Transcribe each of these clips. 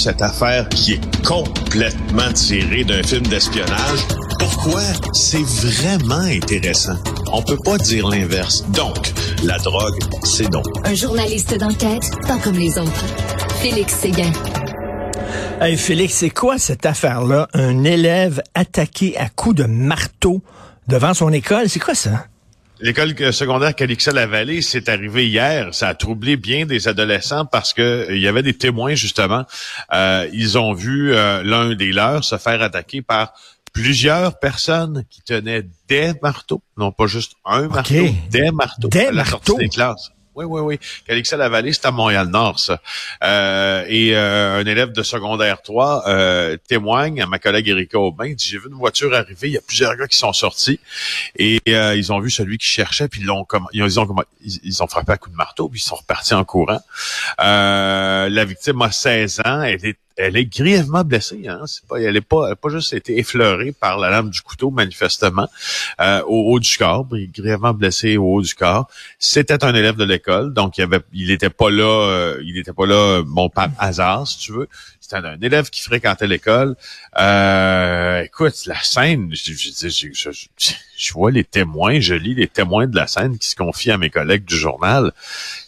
cette affaire qui est complètement tirée d'un film d'espionnage. Pourquoi? C'est vraiment intéressant? On peut pas dire l'inverse. Donc, la drogue, c'est donc. Un journaliste d'enquête, pas comme les autres. Félix Séguin. Hey Félix, c'est quoi cette affaire-là? Un élève attaqué à coups de marteau devant son école, c'est quoi ça? L'école secondaire Calixa-la-Vallée, c'est arrivé hier. Ça a troublé bien des adolescents parce que euh, il y avait des témoins, justement. Euh, ils ont vu euh, l'un des leurs se faire attaquer par plusieurs personnes qui tenaient des marteaux, non pas juste un marteau, des marteaux des à la marteaux? sortie des classes. Oui, oui, oui. Calixa-la-Vallée, c'est à Montréal-Nord, ça. Euh, et euh, un élève de secondaire 3 euh, témoigne à ma collègue Erika Aubin, dit, j'ai vu une voiture arriver, il y a plusieurs gars qui sont sortis et euh, ils ont vu celui qui cherchait, puis ils l'ont ils ont, ils ils, ont frappé à coups de marteau, puis ils sont repartis en courant. Euh, la victime a 16 ans, elle est elle est grièvement blessée. Hein? C'est pas, elle n'est pas, elle a pas juste été effleurée par la lame du couteau, manifestement, euh, au haut du corps. Est grièvement blessée au haut du corps. C'était un élève de l'école, donc il avait, il était pas là, euh, il était pas là, bon, par hasard, si tu veux. C'était un, élève qui fréquentait l'école. Euh, écoute, la scène, je, je, je, je, je vois les témoins, je lis les témoins de la scène qui se confient à mes collègues du journal.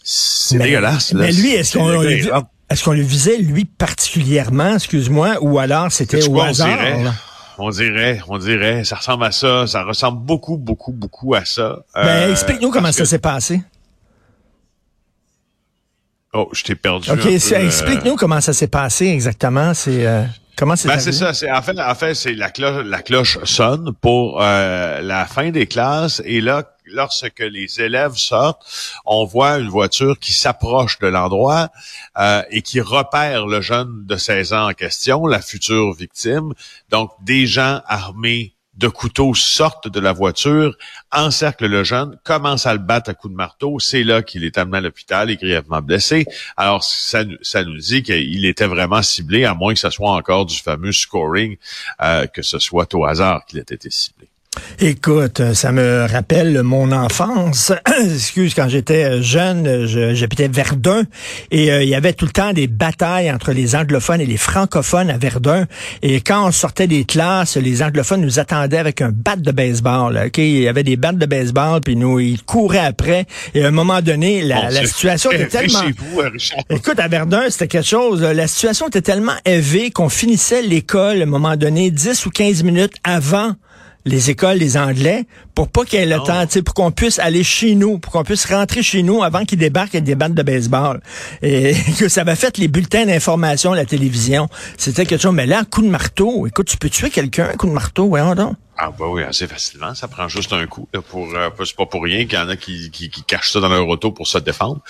C'est Mais- dégueulasse. là. Mais lui, est-ce qu'on est-ce qu'on le visait, lui, particulièrement, excuse-moi, ou alors c'était au quoi, on hasard? dirait? On dirait, on dirait, ça ressemble à ça, ça ressemble beaucoup, beaucoup, beaucoup à ça. Ben, Euh, explique-nous comment ça s'est passé. Oh, je t'ai perdu. OK, euh, explique-nous comment ça s'est passé exactement. C'est euh, comment c'est Ben, c'est ça. C'est en fait, en fait, c'est la cloche, la cloche sonne pour euh, la fin des classes et là, lorsque les élèves sortent, on voit une voiture qui s'approche de l'endroit euh, et qui repère le jeune de 16 ans en question, la future victime. Donc, des gens armés de couteaux sortent de la voiture, encerclent le jeune, commencent à le battre à coups de marteau. C'est là qu'il est amené à l'hôpital et grièvement blessé. Alors, ça, nous- ça nous dit qu'il était vraiment ciblé, à moins que ce soit encore du fameux scoring, euh, que ce soit au hasard qu'il ait été ciblé. Écoute, ça me rappelle mon enfance. Excuse, quand j'étais jeune, je- j'habitais Verdun et euh, il y avait tout le temps des batailles entre les anglophones et les francophones à Verdun. Et quand on sortait des classes, les anglophones nous attendaient avec un bat de baseball. là, Ok, il y avait des battes de baseball, puis nous ils couraient après. Et à un moment donné, la, Bon, la c'est- situation était tellement vous, Richard. Écoute, à Verdun, c'était quelque chose. La situation était tellement élevée qu'on finissait l'école à un moment donné 10 ou 15 minutes avant les écoles des Anglais pour pas qu'il y ait le temps, tu sais, pour qu'on puisse aller chez nous, pour qu'on puisse rentrer chez nous avant qu'ils débarquent avec des bandes de baseball. Et que ça avait fait les bulletins d'information à la télévision. C'était quelque chose. Mais là, un coup de marteau, écoute, tu peux tuer quelqu'un, un coup de marteau, voyons donc. Ah bah oui, assez facilement. Ça prend juste un coup. Là, pour euh, C'est pas pour rien qu'il y en a qui, qui, qui cachent ça dans leur auto pour se défendre.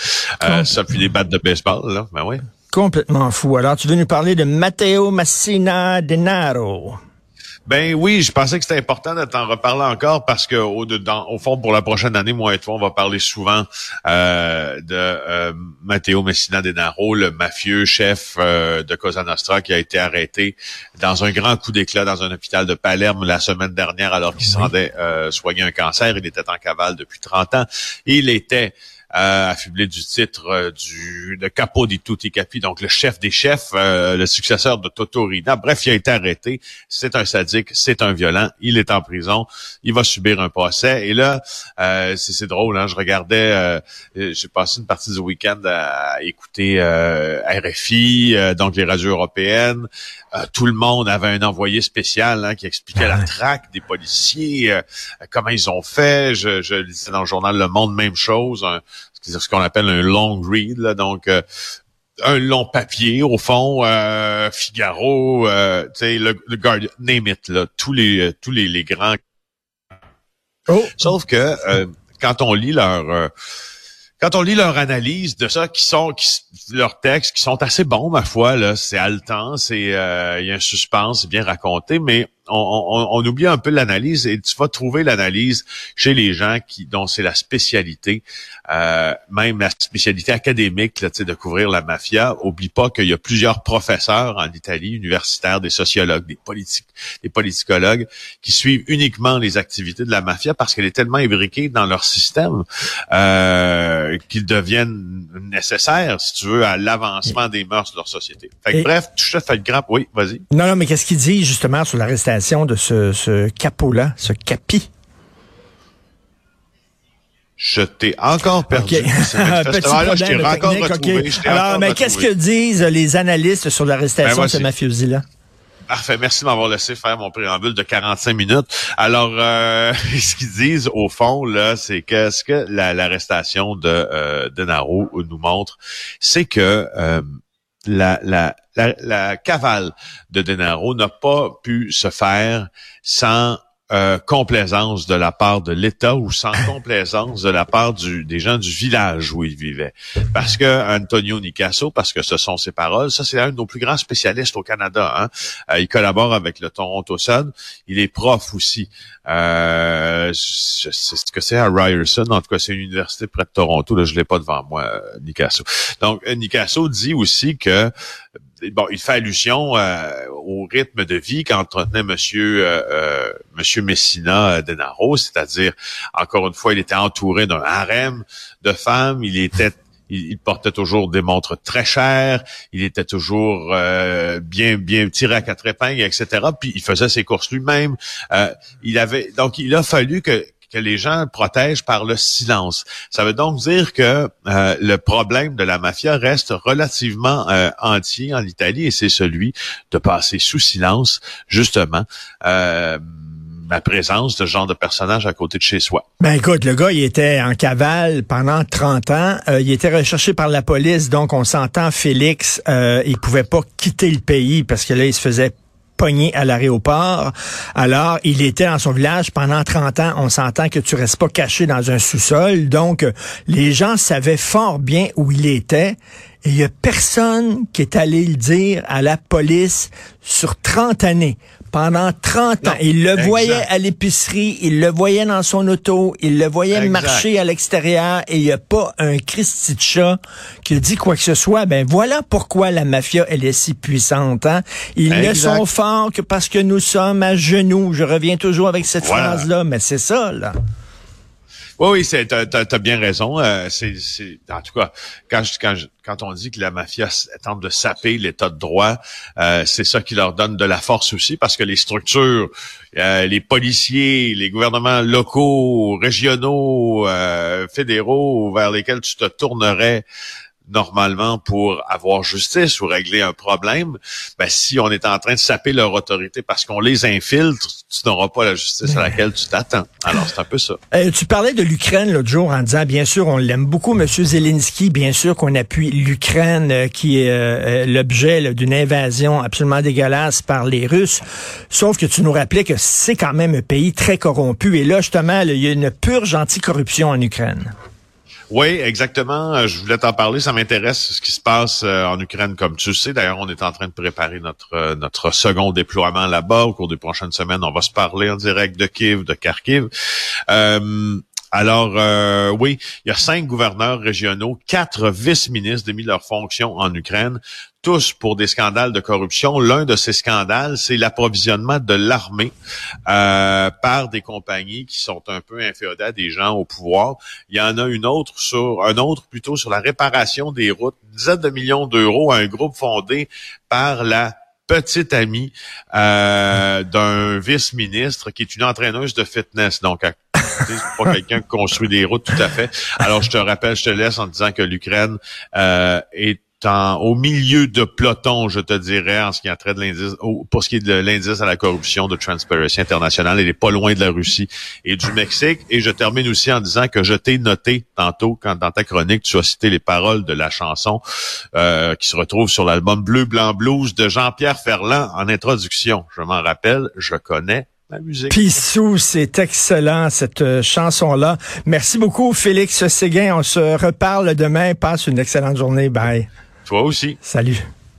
Euh. Ça, puis des battes de baseball, là. Ben oui. Complètement fou. Alors, tu veux nous parler de Matteo Massina Denaro? Ben oui, je pensais que c'était important de t'en reparler encore parce que au, dedans, au fond, pour la prochaine année, moi et toi, on va parler souvent euh, de euh, Matteo Messina Denaro, le mafieux chef euh, de Cosa Nostra qui a été arrêté dans un grand coup d'éclat dans un hôpital de Palerme la semaine dernière alors qu'il se Oui. rendait euh, soigner un cancer. Il était en cavale depuis 30 ans. Il était affublé du titre euh, du de Capo di Tutti Capi, donc le chef des chefs, euh, le successeur de Totorina. Bref, il a été arrêté. C'est un sadique, c'est un violent. Il est en prison. Il va subir un procès. Et là, euh, c'est drôle. Hein, je regardais, j'ai passé une partie du week-end à écouter euh, RFI, euh, donc les radios européennes. Euh, tout le monde avait un envoyé spécial hein, qui expliquait Ah la ouais. traque des policiers, euh, comment ils ont fait. Je, je lisais dans le journal Le Monde, même chose. Un, c'est ce qu'on appelle un long read, là, donc euh, un long papier au fond, euh, Figaro, euh, tu sais, le, le Guardian, name it, là, tous les euh, tous les, les grands. Oh, Sauf que euh, quand on lit leur euh, quand on lit leur analyse de ça, qui sont qui, leurs textes qui sont assez bons ma foi là, c'est haletant, c'est euh, il y a un suspense, c'est bien raconté, mais on, oublie un peu l'analyse et tu vas trouver l'analyse chez les gens qui dont c'est la spécialité, euh, même la spécialité académique là, de couvrir la mafia. Oublie pas qu'il y a plusieurs professeurs en Italie, universitaires, des sociologues, des politiques, des politicologues, qui suivent uniquement les activités de la mafia parce qu'elle est tellement imbriquée dans leur système euh, qu'ils deviennent nécessaires, si tu veux, à l'avancement des mœurs de leur société. Fait bref, tu te fais le grappe. Oui, vas-y. Non, non, mais qu'est-ce qu'il dit justement sur l'arrestation de ce, ce capot-là, ce capi? Je t'ai encore perdu. Okay. je t'ai encore retrouvé. Alors, mais qu'est-ce que disent les analystes sur l'arrestation ben, de ce mafiosi-là? Parfait. Merci de m'avoir laissé faire mon préambule de 45 minutes. Alors, euh, ce qu'ils disent au fond là, c'est que ce que l'arrestation de euh, Denaro nous montre, c'est que euh, la, la, la, cavale de Denaro n'a pas pu se faire sans euh, complaisance de la part de l'État ou sans complaisance de la part du, des gens du village où il vivait. Parce que Antonio Nicasso, parce que ce sont ses paroles, ça c'est un de nos plus grands spécialistes au Canada. Hein. Euh, il collabore avec le Toronto Sun. Il est prof aussi. Euh, c'est ce que c'est à Ryerson. En tout cas, c'est une université près de Toronto. Là, je l'ai pas devant moi, Nicasso. Donc, Nicasso dit aussi que bon, il fait allusion euh, au rythme de vie qu'entretenait Monsieur euh, euh, Monsieur Messina Denaro, c'est-à-dire encore une fois, il était entouré d'un harem de femmes, il était il, portait toujours des montres très chères, il était toujours bien bien tiré à quatre épingles, etc. Puis il faisait ses courses lui-même. il avait donc il a fallu que que les gens protègent par le silence. Ça veut donc dire que euh, le problème de la mafia reste relativement euh, entier en Italie et c'est celui de passer sous silence, justement. Euh, la présence de ce genre de personnage à côté de chez soi. Ben écoute, le gars, il était en cavale pendant 30 ans. il était recherché par la police, donc on s'entend, Félix, euh, il pouvait pas quitter le pays parce que là, il se faisait pogné à l'aéroport. Alors, il était dans son village pendant 30 ans. On s'entend que tu restes pas caché dans un sous-sol. Donc, les gens savaient fort bien où il était. Et il y a personne qui est allé le dire à la police sur 30 années pendant 30 ans. Il le voyait à l'épicerie, il le voyait dans son auto, il le voyait marcher à l'extérieur et il n'y a pas un Christy de chat qui dit quoi que ce soit. Ben voilà pourquoi la mafia, elle est si puissante. Hein? Ils ne sont forts que parce que nous sommes à genoux. Je reviens toujours avec cette phrase-là, mais c'est ça, là. Oui, oui, t'as, as bien raison. Euh, c'est, en tout cas, quand, quand, quand on dit que la mafia tente de saper l'état de droit, euh, c'est ça qui leur donne de la force aussi, parce que les structures, euh, les policiers, les gouvernements locaux, régionaux, fédéraux, vers lesquels tu te tournerais normalement pour avoir justice ou régler un problème, ben, si on est en train de saper leur autorité parce qu'on les infiltre, tu n'auras pas la justice à laquelle tu t'attends. Alors, c'est un peu ça. Euh, tu parlais de l'Ukraine l'autre jour en disant, bien sûr, on l'aime beaucoup, M. Zelensky, bien sûr qu'on appuie l'Ukraine euh, qui est euh, l'objet d'une invasion absolument dégueulasse par les Russes. Sauf que tu nous rappelais que c'est quand même un pays très corrompu. Et là, justement, il y a une purge anticorruption en Ukraine. Oui, exactement. Euh, je voulais t'en parler. Ça m'intéresse ce qui se passe euh, en Ukraine, comme tu sais. D'ailleurs, on est en train de préparer notre euh, notre second déploiement là-bas. Au cours des prochaines semaines, on va se parler en direct de Kiev, de Kharkiv. Alors, euh, oui, il y a cinq gouverneurs régionaux, quatre vice-ministres démis leur fonction en Ukraine, tous pour des scandales de corruption. L'un de ces scandales, c'est l'approvisionnement de l'armée euh, par des compagnies qui sont un peu inféodées à des gens au pouvoir. Il y en a une autre sur un autre plutôt sur la réparation des routes, une dizaine de millions d'euros à un groupe fondé par la petite amie euh, d'un vice-ministre qui est une entraîneuse de fitness. Donc, c'est pas quelqu'un qui construit des routes tout à fait. Alors, je te rappelle, je te laisse en disant que l'Ukraine euh, est en, au milieu de peloton, je te dirais, en ce qui a trait de l'indice, pour ce qui est de l'indice à la corruption de Transparency International. Elle est pas loin de la Russie et du Mexique. Et je termine aussi en disant que je t'ai noté tantôt, quand dans ta chronique, tu as cité les paroles de la chanson euh, qui se retrouve sur l'album Bleu, Blanc, Blues de Jean-Pierre Ferland en introduction. Je m'en rappelle, je connais. Pissou, c'est excellent cette euh, chanson-là. Merci beaucoup Félix Séguin. On se reparle demain. Passe une excellente journée. Bye. Toi aussi. Salut.